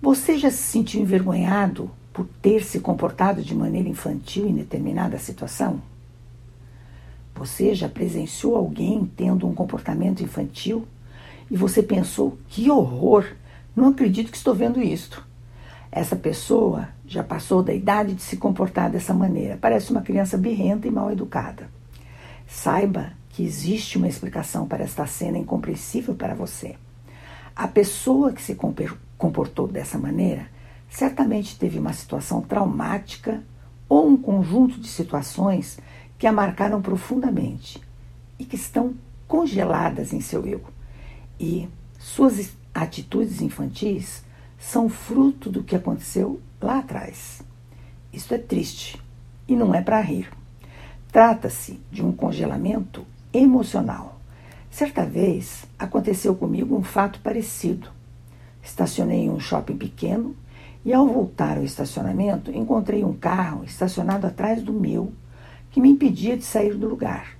Você já se sentiu envergonhado por ter se comportado de maneira infantil em determinada situação? Você já presenciou alguém tendo um comportamento infantil e você pensou: que horror! Não acredito que estou vendo isto. Essa pessoa já passou da idade de se comportar dessa maneira. Parece uma criança birrenta e mal educada. Saiba que existe uma explicação para esta cena incompreensível para você. A pessoa que se comportou dessa maneira certamente teve uma situação traumática ou um conjunto de situações que a marcaram profundamente e que estão congeladas em seu eu. E suas atitudes infantis são fruto do que aconteceu lá atrás. Isso é triste e não é para rir. Trata-se de um congelamento emocional Certa vez aconteceu comigo um fato parecido. Estacionei em um shopping pequeno e, ao voltar ao estacionamento, encontrei um carro estacionado atrás do meu que me impedia de sair do lugar.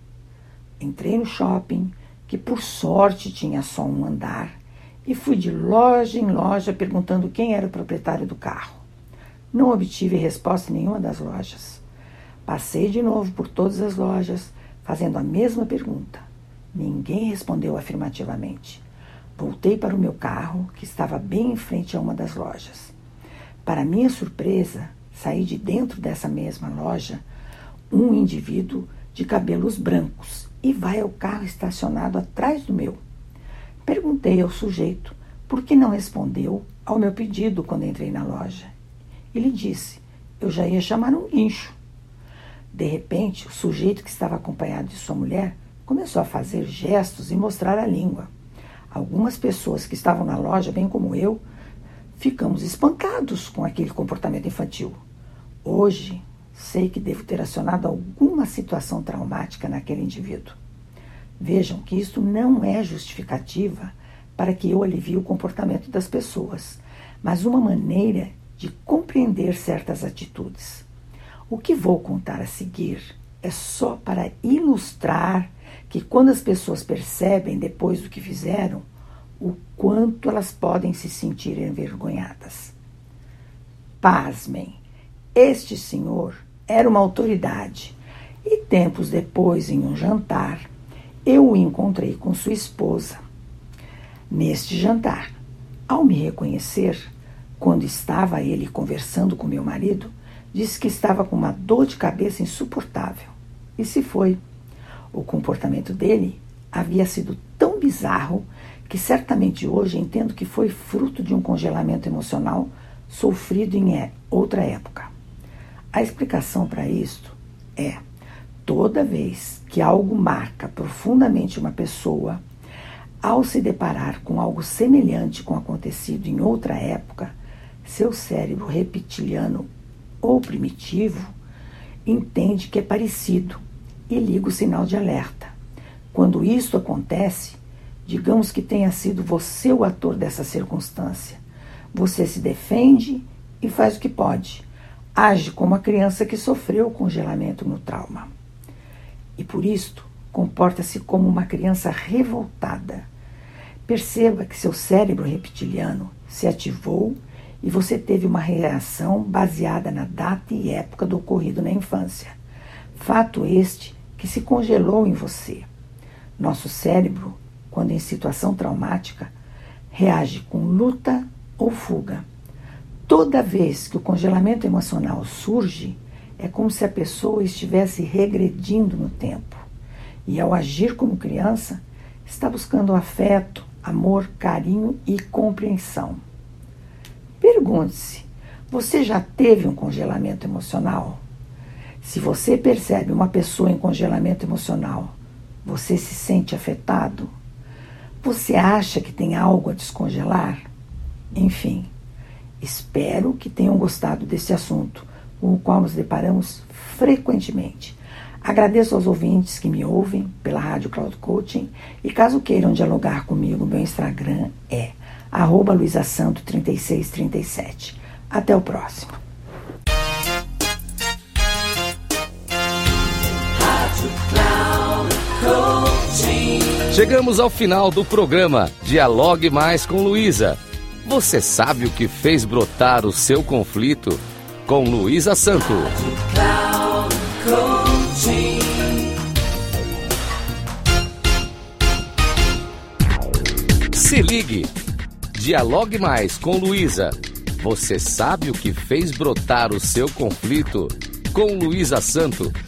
Entrei no shopping, que por sorte tinha só um andar, e fui de loja em loja perguntando quem era o proprietário do carro. Não obtive resposta em nenhuma das lojas. Passei de novo por todas as lojas, fazendo a mesma pergunta. Ninguém respondeu afirmativamente. Voltei para o meu carro, que estava bem em frente a uma das lojas. Para minha surpresa, saí de dentro dessa mesma loja um indivíduo de cabelos brancos e vai ao carro estacionado atrás do meu. Perguntei ao sujeito por que não respondeu ao meu pedido quando entrei na loja. Ele disse: eu já ia chamar um guincho. De repente, o sujeito que estava acompanhado de sua mulher começou a fazer gestos e mostrar a língua. Algumas pessoas que estavam na loja, bem como eu, ficamos espantados com aquele comportamento infantil. Hoje, sei que devo ter acionado alguma situação traumática naquele indivíduo. Vejam que isso não é justificativa para que eu alivie o comportamento das pessoas, mas uma maneira de compreender certas atitudes. O que vou contar a seguir é só para ilustrar que quando as pessoas percebem depois do que fizeram, o quanto elas podem se sentir envergonhadas. Pasmem, este senhor era uma autoridade e tempos depois, em um jantar, eu o encontrei com sua esposa. Neste jantar, ao me reconhecer, quando estava ele conversando com meu marido, disse que estava com uma dor de cabeça insuportável e se foi. O comportamento dele havia sido tão bizarro que certamente hoje entendo que foi fruto de um congelamento emocional sofrido em é, outra época. A explicação para isto é: toda vez que algo marca profundamente uma pessoa, ao se deparar com algo semelhante com acontecido em outra época, seu cérebro reptiliano ou primitivo entende que é parecido e liga o sinal de alerta. Quando isto acontece, digamos que tenha sido você o ator dessa circunstância. Você se defende e faz o que pode. Age como a criança que sofreu congelamento no trauma. E por isto, comporta-se como uma criança revoltada. Perceba que seu cérebro reptiliano se ativou e você teve uma reação baseada na data e época do ocorrido na infância. Fato este que se congelou em você. Nosso cérebro, quando em situação traumática, reage com luta ou fuga. Toda vez que o congelamento emocional surge, é como se a pessoa estivesse regredindo no tempo. E ao agir como criança, está buscando afeto, amor, carinho e compreensão. Pergunte-se: você já teve um congelamento emocional? Se você percebe uma pessoa em congelamento emocional, você se sente afetado? Você acha que tem algo a descongelar? Enfim, Espero que tenham gostado desse assunto, com o qual nos deparamos frequentemente. Agradeço aos ouvintes que me ouvem pela Rádio Cloud Coaching e caso queiram dialogar comigo, meu Instagram é arroba luisasanto3637. Até o próximo. Chegamos ao final do programa Dialogue Mais com Luísa. Você sabe o que fez brotar o seu conflito? Com Luísa Santo. Se ligue. Dialogue Mais com Luísa. Você sabe o que fez brotar o seu conflito? Com Luísa Santo